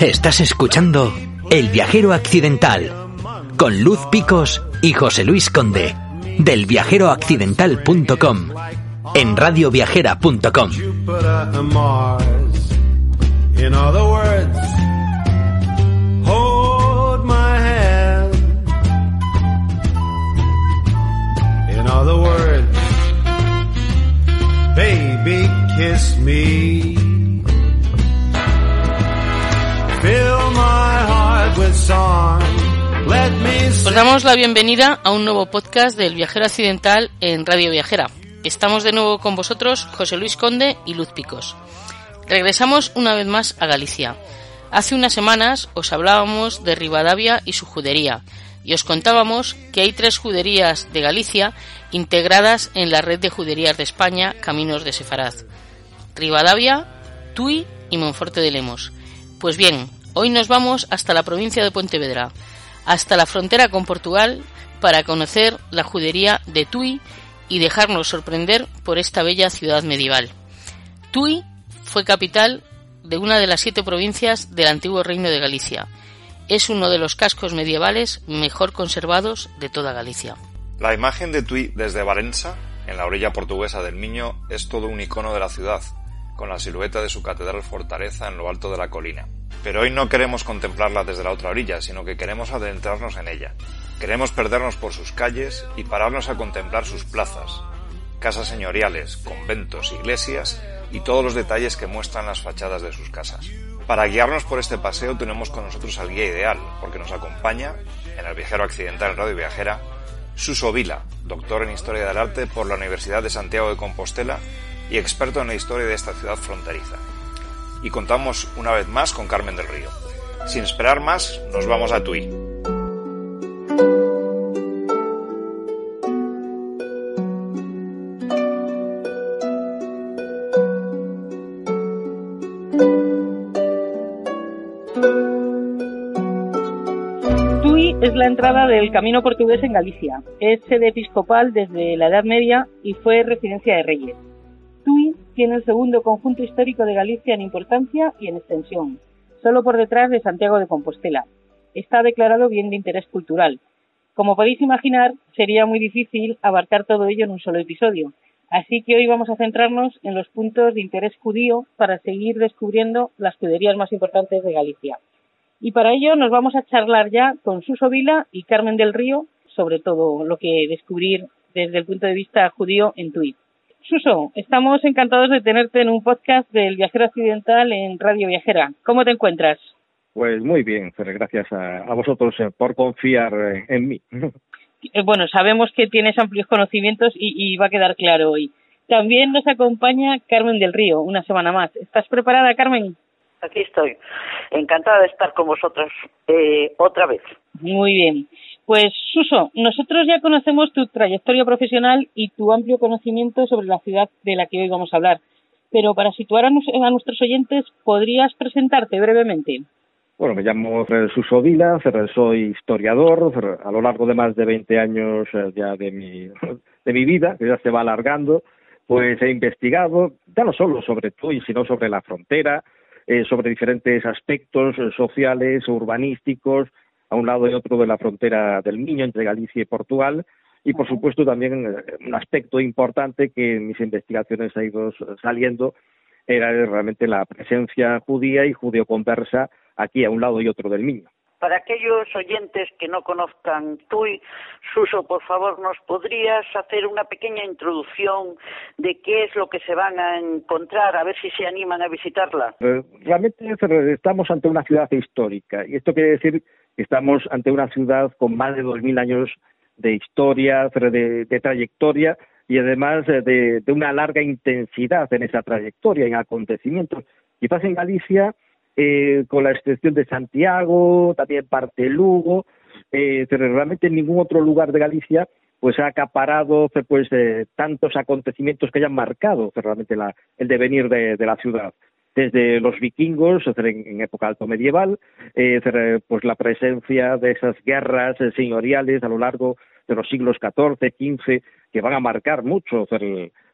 Estás escuchando El viajero accidental con Luz Picos y José Luis Conde del viajeroaccidental.com en radioviajera.com. Jupiter and Mars. Os damos la bienvenida a un nuevo podcast del Viajero Accidental en Radio Viajera. Estamos de nuevo con vosotros, José Luis Conde y Luz Picos. Regresamos una vez más a Galicia. Hace unas semanas os hablábamos de Rivadavia y su judería, y os contábamos que hay tres juderías de Galicia integradas en la red de juderías de España, Caminos de Sefaraz. Rivadavia, Tui y Monforte de Lemos. Pues bien, hoy nos vamos hasta la provincia de Pontevedra, hasta la frontera con Portugal, para conocer la judería de Tui y dejarnos sorprender por esta bella ciudad medieval. Tui fue capital de una de las siete provincias del antiguo Reino de Galicia. Es uno de los cascos medievales mejor conservados de toda Galicia. La imagen de Tui desde Varensa, en la orilla portuguesa del Miño, es todo un icono de la ciudad, con la silueta de su catedral fortaleza en lo alto de la colina. Pero hoy no queremos contemplarla desde la otra orilla, sino que queremos adentrarnos en ella. Queremos perdernos por sus calles y pararnos a contemplar sus plazas, casas señoriales, conventos, iglesias y todos los detalles que muestran las fachadas de sus casas. Para guiarnos por este paseo tenemos con nosotros al guía ideal, porque nos acompaña, en el viajero accidental en Radio Viajera, Suso Vila, doctor en Historia del Arte por la Universidad de Santiago de Compostela y experto en la historia de esta ciudad fronteriza. Y contamos una vez más con Carmen del Río. Sin esperar más, nos vamos a Tui. Tui es la entrada del camino portugués en Galicia. Es sede episcopal desde la Edad Media y fue residencia de reyes. Tiene el segundo conjunto histórico de Galicia en importancia y en extensión, solo por detrás de Santiago de Compostela. Está declarado bien de interés cultural. Como podéis imaginar, sería muy difícil abarcar todo ello en un solo episodio, así que hoy vamos a centrarnos en los puntos de interés judío para seguir descubriendo las juderías más importantes de Galicia. Y para ello nos vamos a charlar ya con Suso Vila y Carmen del Río sobre todo lo que descubrir desde el punto de vista judío en Tui. Suso, estamos encantados de tenerte en un podcast del Viajero Occidental en Radio Viajera. ¿Cómo te encuentras? Pues muy bien, pero gracias a, a vosotros eh, por confiar eh, en mí. Eh, Bueno, sabemos que tienes amplios conocimientos y, y va a quedar claro hoy. También nos acompaña Carmen del Río, una semana más. ¿Estás preparada, Carmen? Aquí estoy. Encantada de estar con vosotros eh, otra vez. Muy bien. Pues, Suso, nosotros ya conocemos tu trayectoria profesional y tu amplio conocimiento sobre la ciudad de la que hoy vamos a hablar. Pero para situar a, nuestros oyentes, ¿podrías presentarte brevemente? Bueno, me llamo Fred Suso Vila, soy historiador, a lo largo de más de 20 años eh, ya de mi, de mi vida, que ya se va alargando, pues he investigado, ya no solo sobre Tui, sino sobre la frontera, eh, sobre diferentes aspectos eh, sociales, urbanísticos, a un lado y otro de la frontera del Miño, entre Galicia y Portugal, y por supuesto también eh, un aspecto importante que en mis investigaciones ha ido saliendo era realmente la presencia judía y judeoconversa aquí a un lado y otro del Miño. Para aquellos oyentes que no conozcan TUI, Suso, por favor, ¿nos podrías hacer una pequeña introducción de qué es lo que se van a encontrar, a ver si se animan a visitarla? Eh, Realmente estamos ante una ciudad histórica y esto quiere decir estamos ante una ciudad con más de 2.000 años de historia, de, trayectoria y además de, una larga intensidad en esa trayectoria, en acontecimientos. Quizás en Galicia, eh, con la excepción de Santiago, también parte Lugo, eh, pero realmente en ningún otro lugar de Galicia pues ha acaparado pues eh, tantos acontecimientos que hayan marcado realmente el devenir de, la ciudad. Desde los vikingos en, época alto medieval eh, pues la presencia de esas guerras señoriales a lo largo de los siglos XIV, XV que van a marcar mucho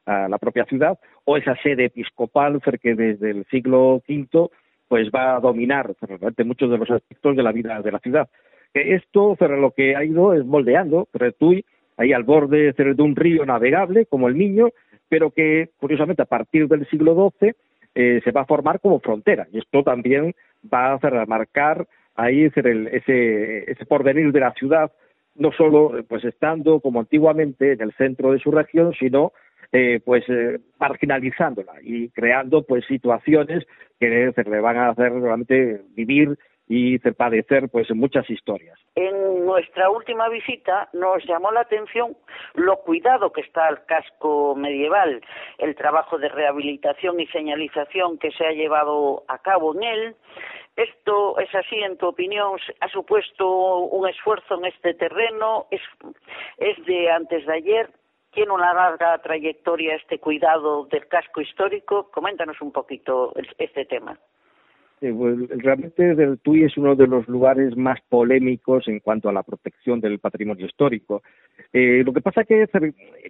a la propia ciudad o esa sede episcopal que desde el siglo V pues va a dominar realmente muchos de los aspectos de la vida de la ciudad. Esto lo que ha ido es moldeando Tui ahí al borde de un río navegable como el Niño, pero que curiosamente a partir del siglo XII eh, se va a formar como frontera. Y esto también va a marcar ahí ese, ese porvenir de la ciudad, no solo pues estando como antiguamente en el centro de su región, sino eh, pues eh, marginalizándola y creando pues situaciones que le van a hacer realmente vivir y padecer pues muchas historias. En nuestra última visita nos llamó la atención lo cuidado que está el casco medieval, el trabajo de rehabilitación y señalización que se ha llevado a cabo en él. ¿Esto es así, en tu opinión? ¿Ha supuesto un esfuerzo en este terreno? ¿Es, es de antes de ayer? ¿Tiene una larga trayectoria este cuidado del casco histórico? Coméntanos un poquito este tema. Eh, pues, realmente el Tui es uno de los lugares más polémicos en cuanto a la protección del patrimonio histórico. Eh, lo que pasa que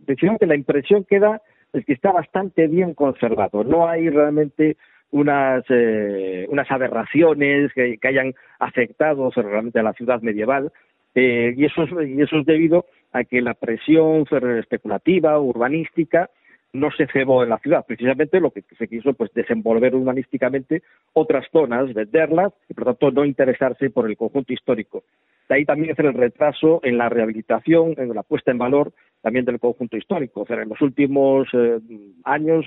precisamente la impresión que da es que está bastante bien conservado. No hay realmente unas, eh, unas aberraciones que, hayan afectado realmente a la ciudad medieval. y, eso y eso es debido a que la presión especulativa, urbanística, no se cebó en la ciudad. Precisamente lo que se quiso pues desenvolver urbanísticamente otras zonas, venderlas y por tanto no interesarse por el conjunto histórico. De ahí también hacer el retraso en la rehabilitación, en la puesta en valor también del conjunto histórico. O sea, en los últimos eh, años,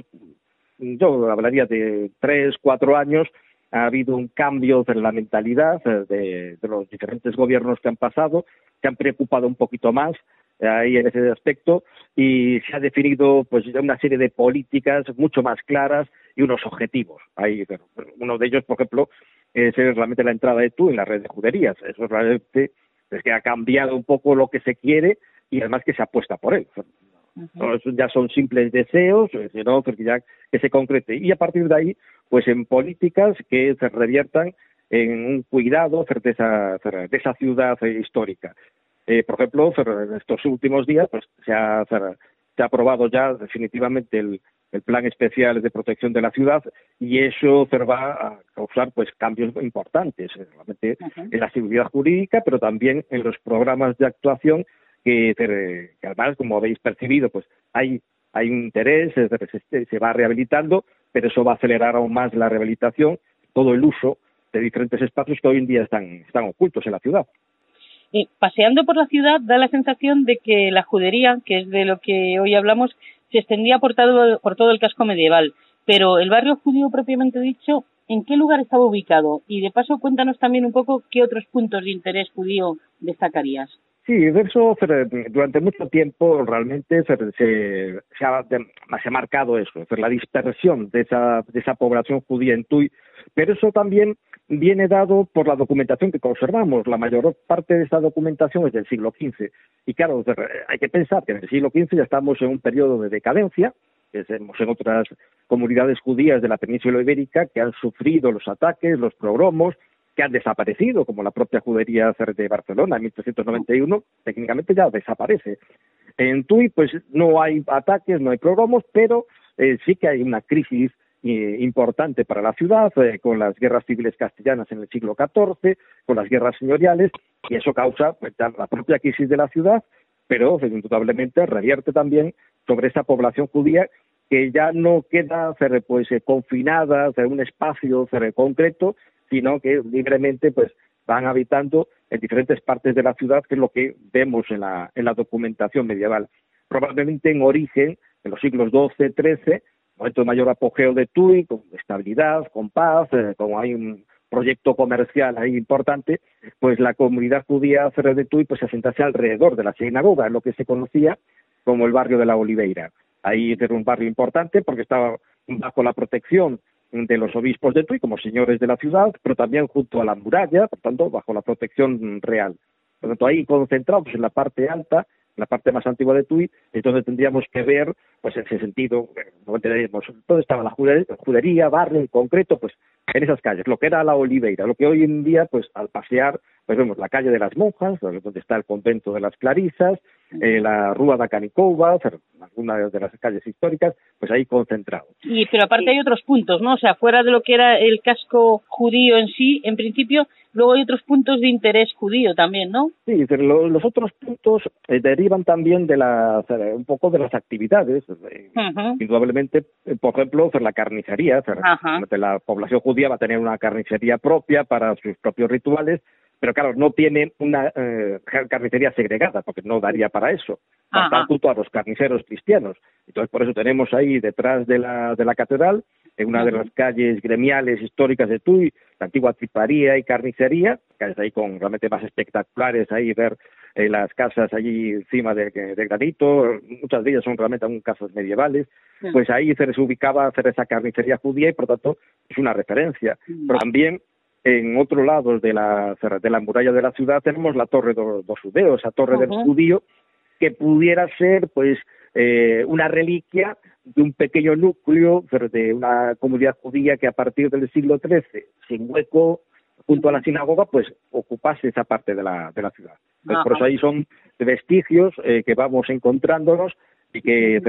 yo hablaría de tres, cuatro años, ha habido un cambio en la mentalidad eh, de, de, los diferentes gobiernos que han pasado, que han preocupado un poquito más ahí en ese aspecto y se ha definido pues una serie de políticas mucho más claras y unos objetivos. Ahí, uno de ellos, por ejemplo, es realmente la entrada de tú en la red de juderías. Eso realmente es que ha cambiado un poco lo que se quiere y además que se apuesta por él. Ya son simples deseos, sino que ya que se concrete. Y a partir de ahí, pues en políticas que se reviertan en un cuidado de esa, de esa ciudad histórica. Eh, por ejemplo, en estos últimos días pues, se, ha, se ha aprobado ya definitivamente el, el plan especial de protección de la ciudad y eso va a causar pues cambios importantes realmente en la seguridad jurídica pero también en los programas de actuación que, que además como habéis percibido pues hay hay un interés se, va rehabilitando pero eso va a acelerar aún más la rehabilitación todo el uso de diferentes espacios que hoy en día están están ocultos en la ciudad paseando por la ciudad da la sensación de que la judería, que es de lo que hoy hablamos, se extendía por todo, por todo el casco medieval. Pero el barrio judío propiamente dicho, ¿en qué lugar estaba ubicado? Y de paso cuéntanos también un poco qué otros puntos de interés judío destacarías. Sí, eso durante mucho tiempo realmente se, se, ha, se ha, marcado eso, la dispersión de esa, de esa población judía en Tui, pero eso también viene dado por la documentación que conservamos. La mayor parte de esta documentación es del siglo XV. Y claro, hay que pensar que en el siglo XV ya estamos en un periodo de decadencia, tenemos en otras comunidades judías de la península ibérica que han sufrido los ataques, los progromos, que han desaparecido, como la propia judería de Barcelona en 1391, técnicamente ya desaparece. En Tui, pues no hay ataques, no hay progromos, pero eh, sí que hay una crisis eh, importante para la ciudad, eh, con las guerras civiles castellanas en el siglo XIV, con las guerras señoriales, y eso causa pues, la propia crisis de la ciudad, pero pues, indudablemente revierte también sobre esa población judía que ya no queda pues, eh, confinada en un espacio concreto, sino que libremente pues, van habitando en diferentes partes de la ciudad, que es lo que vemos en la, en la documentación medieval. Probablemente en origen, en los siglos XII, XIII, momento de mayor apogeo de TUI, con estabilidad, con paz, eh, como hay un, proyecto comercial ahí importante, pues la comunidad judía de Tui pues se asentase alrededor de la sinagoga, lo que se conocía como el barrio de la Oliveira. Ahí era un barrio importante porque estaba bajo la protección de los obispos de Tui como señores de la ciudad, pero también junto a la muralla, por tanto, bajo la protección real. Por tanto, ahí concentrados en la parte alta, la parte más antigua de Tui, donde tendríamos que ver, pues en ese sentido, no entenderíamos dónde estaba la judería, barrio en concreto, pues en esas calles, lo que era la Oliveira, lo que hoy en día, pues al pasear, pues vemos la calle de las monjas, donde está el convento de las Clarisas, eh, la Rúa da Canicova, alguna de las calles históricas, pues ahí concentrado. Y pero aparte hay otros puntos, ¿no? O sea, fuera de lo que era el casco judío en sí, en principio, luego hay otros puntos de interés judío también, ¿no? Sí, pero los otros puntos eh, derivan también de las, un poco de las actividades, eh, indudablemente, por ejemplo, la carnicería, la población judía va a tener una carnicería propia para sus propios rituales, pero claro, no tienen una eh, carnicería segregada, porque no daría para eso. Junto a los carniceros cristianos. Entonces, por eso tenemos ahí detrás de la, de la catedral, en una de las calles gremiales históricas de Tui, la antigua triparía y carnicería, calles ahí con realmente más espectaculares, ahí ver eh, las casas allí encima de, granito, muchas de ellas son realmente aún casas medievales, pues ahí se ubicaba hacer esa carnicería judía y por tanto es una referencia. Pero también en otro lado de la, de la muralla de la ciudad tenemos la Torre de los Judeos, esa Torre del Judío, que pudiera ser pues eh, una reliquia de un pequeño núcleo de una comunidad judía que a partir del siglo XIII, sin hueco, junto a la sinagoga, pues ocupase esa parte de la, de la ciudad. por eso ahí son vestigios eh, que vamos encontrándonos y que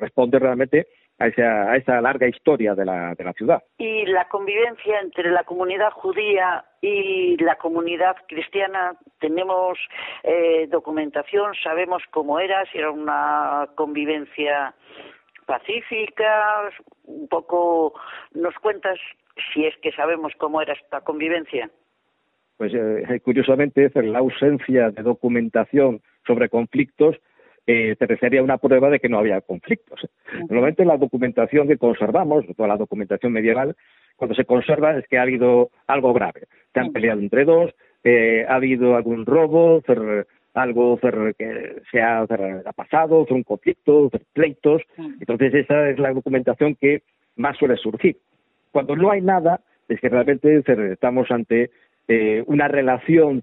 responde realmente a esa, a esa larga historia de la, de la ciudad. Y la convivencia entre la comunidad judía y la comunidad cristiana, tenemos eh, documentación, sabemos cómo era, si era una convivencia pacífica, un poco nos cuentas si es que sabemos cómo era esta convivencia. Pues eh, curiosamente, la ausencia de documentación sobre conflictos eh, te una prueba de que no había conflictos. Normalmente la documentación que conservamos, toda la documentación medieval, cuando se conserva es que ha habido algo grave. Se han peleado entre dos, eh, ha habido algún robo, algo que se ha, ha pasado, un conflicto, pleitos. Entonces esa es la documentación que más suele surgir. Cuando no hay nada, es que realmente estamos ante eh, una relación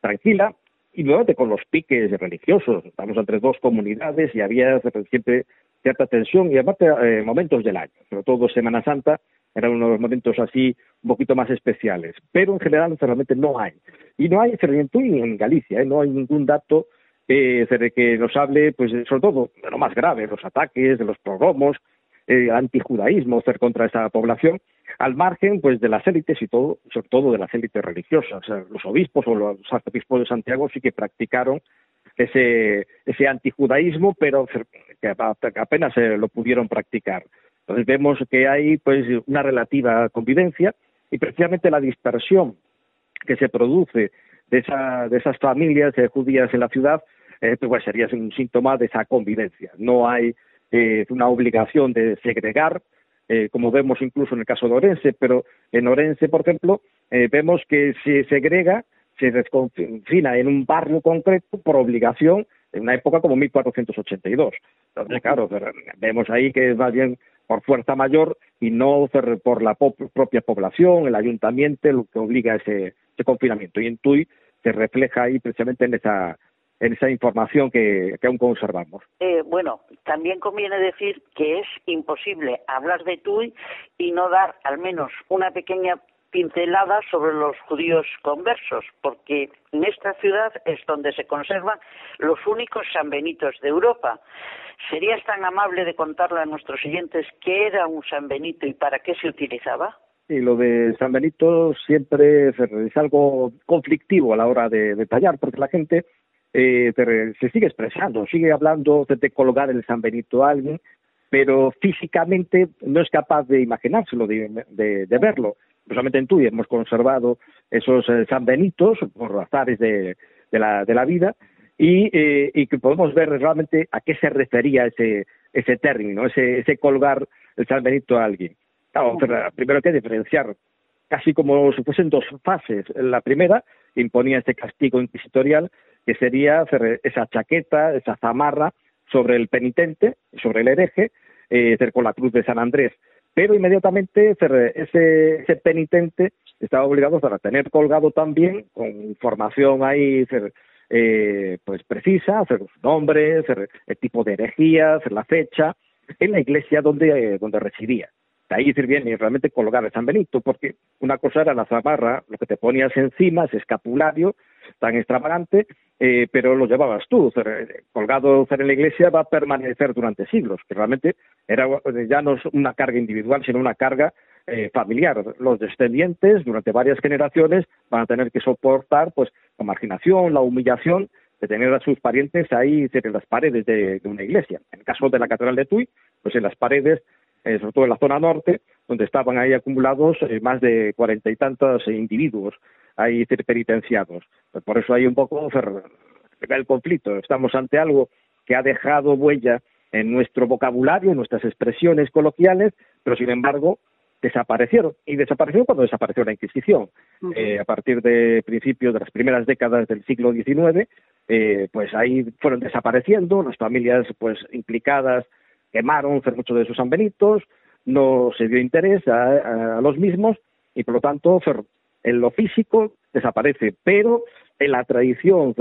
tranquila, y nuevamente con los piques religiosos. Estamos entre dos comunidades y había siempre cierta tensión y aparte eh, momentos del año, sobre todo Semana Santa, eran unos momentos así un poquito más especiales. Pero en general realmente no hay. Y no hay ni en Galicia, ¿eh? no hay ningún dato eh, que nos hable, pues sobre todo de lo más grave, los ataques, de los progromos, eh, antijudaísmo contra esa población, al margen pues de las élites y todo, sobre todo de las élites religiosas. los obispos o los arzobispos de Santiago sí que practicaron ese, ese antijudaísmo, pero que apenas lo pudieron practicar. Entonces vemos que hay pues una relativa convivencia y precisamente la dispersión que se produce de, esa, de esas familias judías en la ciudad eh, pues sería un síntoma de esa convivencia. No hay eh, una obligación de segregar, eh, como vemos incluso en el caso de Orense, pero en Orense, por ejemplo, eh, vemos que se segrega, se desconfina en un barrio concreto por obligación en una época como 1482. Entonces, claro, vemos ahí que es más bien por fuerza mayor y no por la propia población, el ayuntamiento, lo que obliga a ese, ese confinamiento. Y en Tui se refleja ahí precisamente en esa en esa información que, aún conservamos. Eh, bueno, también conviene decir que es imposible hablar de Tui y no dar al menos una pequeña pincelada sobre los judíos conversos, porque en esta ciudad es donde se conservan los únicos sanbenitos de Europa. ¿Serías tan amable de contarle a nuestros siguientes qué era un San Benito y para qué se utilizaba? Sí, lo de San Benito siempre es algo conflictivo a la hora de detallar, porque la gente eh, se sigue expresando, sigue hablando de, colocar el San Benito a alguien, pero físicamente no es capaz de imaginárselo, de, de, verlo. Solamente en Tui hemos conservado esos eh, San Benitos por azares de, la, de la vida y, eh, y que podemos ver realmente a qué se refería ese, ese término, ese, ese colgar el San Benito a alguien. Primero hay que diferenciar casi como si fuesen dos fases. La primera imponía este castigo inquisitorial que sería hacer esa chaqueta, esa zamarra sobre el penitente, sobre el hereje, eh, con la cruz de San Andrés. Pero inmediatamente ese, ese penitente estaba obligado a tener colgado también con información ahí eh, pues precisa, hacer su nombre, el tipo de herejía, la fecha, en la iglesia donde, donde residía. De ahí decir bien y realmente colgar el San Benito, porque una cosa era la zamarra, lo que te ponías encima, ese escapulario tan extravagante, eh, pero lo llevabas tú, colgado en la iglesia va a permanecer durante siglos, que realmente era ya no es una carga individual, sino una carga eh, familiar. Los descendientes durante varias generaciones van a tener que soportar pues la marginación, la humillación de tener a sus parientes ahí en las paredes de, una iglesia. En el caso de la Catedral de Tui, pues en las paredes, eh, sobre todo en la zona norte, donde estaban ahí acumulados más de cuarenta y tantos individuos ahí penitenciados. Pues por eso hay un poco el conflicto. Estamos ante algo que ha dejado huella en nuestro vocabulario, en nuestras expresiones coloquiales, pero sin embargo desaparecieron. Y desaparecieron cuando desapareció la Inquisición. Eh, a partir de principios de las primeras décadas del siglo XIX, eh, pues ahí fueron desapareciendo, las familias pues implicadas quemaron muchos de sus sanbenitos, no se dio interés a, los mismos y por lo tanto en lo físico desaparece, pero en la tradición,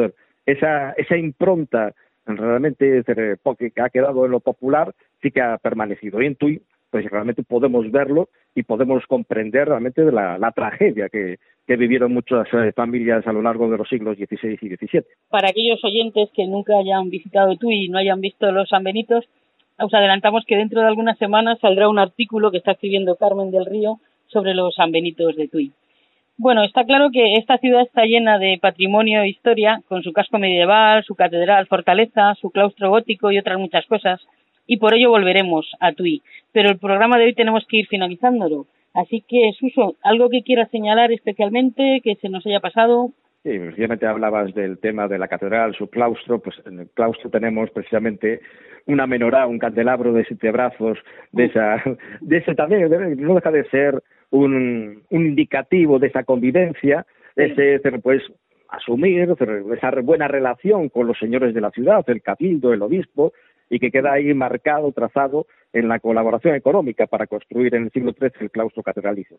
esa, esa impronta realmente que ha quedado en lo popular sí que ha permanecido. Y en Tui, pues realmente podemos verlo y podemos comprender realmente la, tragedia que, vivieron muchas eh, familias a lo largo de los siglos XVI y XVII. Para aquellos oyentes que nunca hayan visitado Tui y no hayan visto los Sanbenitos, os adelantamos que dentro de algunas semanas saldrá un artículo que está escribiendo Carmen del Río sobre los Sanbenitos de Tui. Bueno, está claro que esta ciudad está llena de patrimonio e historia, con su casco medieval, su catedral, fortaleza, su claustro gótico y otras muchas cosas, y por ello volveremos a Tui. Pero el programa de hoy tenemos que ir finalizándolo. Así que, Suso, ¿algo que quieras señalar especialmente que se nos haya pasado? Sí, precisamente hablabas del tema de la catedral, su claustro, pues en el claustro tenemos precisamente una menorá, un candelabro de siete brazos, de esa, de ese también, no deja de ser un, un indicativo de esa convivencia, ese, pues, asumir esa buena relación con los señores de la ciudad, el cabildo, el obispo, y que queda ahí marcado, trazado en la colaboración económica para construir en el siglo XIII el claustro catedralicio.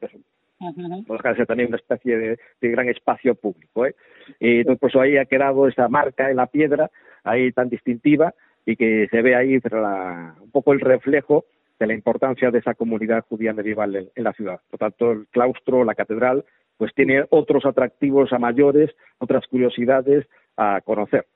Uh ser también una especie de, gran espacio público. ¿eh? Y entonces, pues ahí ha quedado esa marca en la piedra, ahí tan distintiva, y que se ve ahí un poco el reflejo de la importancia de esa comunidad judía medieval en, la ciudad. Por tanto, el claustro, la catedral, pues tiene otros atractivos a mayores, otras curiosidades a conocer.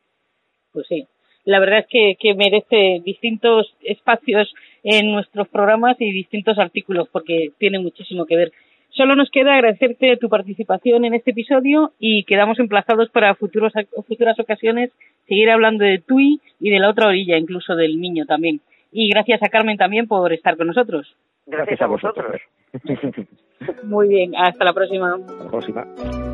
Pues sí, la verdad es que, que, merece distintos espacios en nuestros programas y distintos artículos porque tiene muchísimo que ver. Solo nos queda agradecerte tu participación en este episodio y quedamos emplazados para futuros, futuras ocasiones seguir hablando de Tui y de la otra orilla, incluso del niño también. Y gracias a Carmen también por estar con nosotros. Gracias a vosotros. Muy bien, hasta la próxima. Hasta la próxima.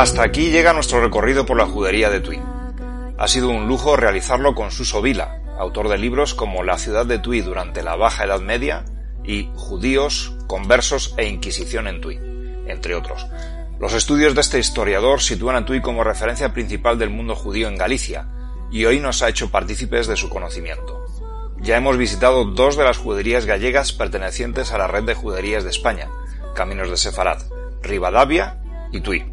Hasta aquí llega nuestro recorrido por la judería de Tui. Ha sido un lujo realizarlo con Suso Vila, autor de libros como La ciudad de Tui durante la Baja Edad Media y Judíos, Conversos e Inquisición en Tui, entre otros. Los estudios de este historiador sitúan a Tui como referencia principal del mundo judío en Galicia, y hoy nos ha hecho partícipes de su conocimiento. Ya hemos visitado dos de las juderías gallegas pertenecientes a la red de juderías de España, Caminos de Sefarad, Rivadavia y Tui.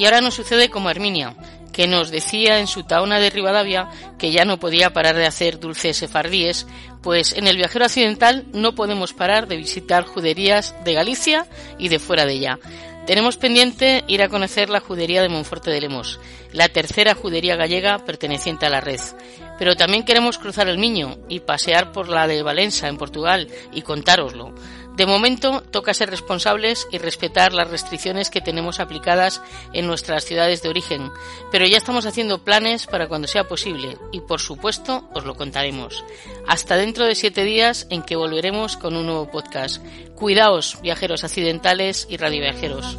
Y ahora nos sucede como Herminia, que nos decía en su taona de Rivadavia que ya no podía parar de hacer dulces sefardíes, pues en el viajero occidental no podemos parar de visitar juderías de Galicia y de fuera de ella. Tenemos pendiente ir a conocer la judería de Monforte de Lemos, la tercera judería gallega perteneciente a la red. Pero también queremos cruzar el Miño y pasear por la de Valença, en Portugal, y contároslo. De momento, toca ser responsables y respetar las restricciones que tenemos aplicadas en nuestras ciudades de origen, pero ya estamos haciendo planes para cuando sea posible y, por supuesto, os lo contaremos. Hasta dentro de siete días en que volveremos con un nuevo podcast. Cuidaos, viajeros accidentales y radioviajeros.